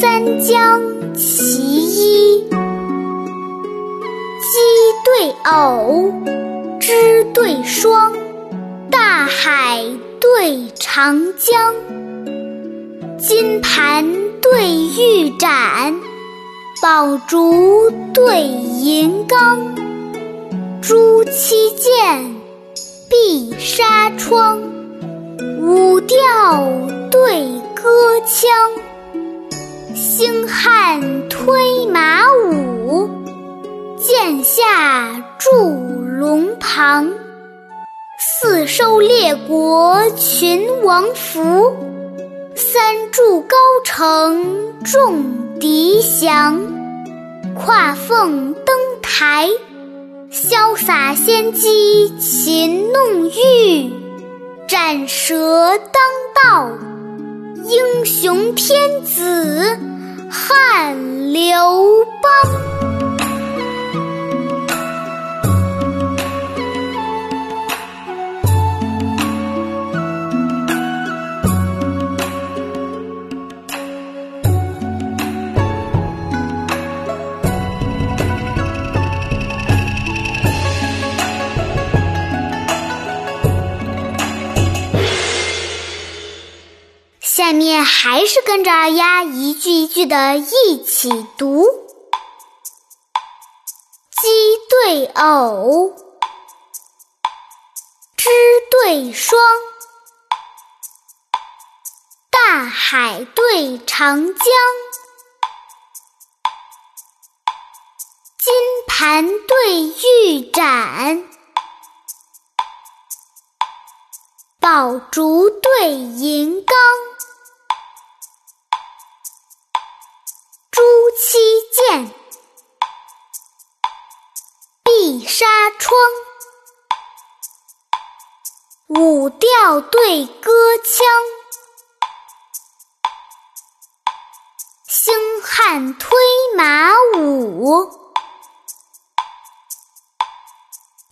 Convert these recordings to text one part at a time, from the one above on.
三江其一，鸡对偶，枝对霜，大海对长江，金盘对玉盏，宝烛对银缸，朱漆剑，碧纱窗，舞调对歌腔。星汉推马舞，剑下祝龙旁。四收列国群王服，三筑高城众敌降。跨凤登台，潇洒仙姬擒弄玉；斩蛇当道，英雄天子。汉刘邦。下面还是跟着二丫一句一句的一起读：鸡对偶，枝对霜，大海对长江，金盘对玉盏，宝烛对银缸。窗，舞调对歌腔，星汉推马舞，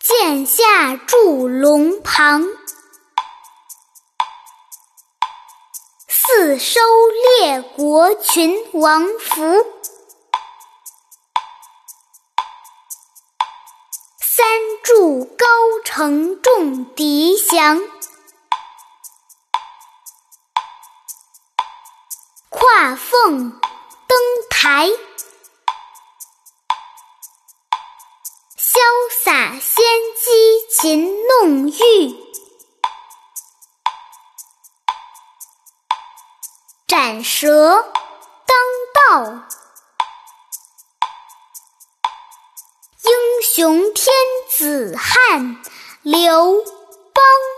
剑下祝龙旁，四收列国群王服。筑高城众敌降，跨凤登台，潇洒仙姬擒弄玉，斩蛇当道。熊天子汉刘邦。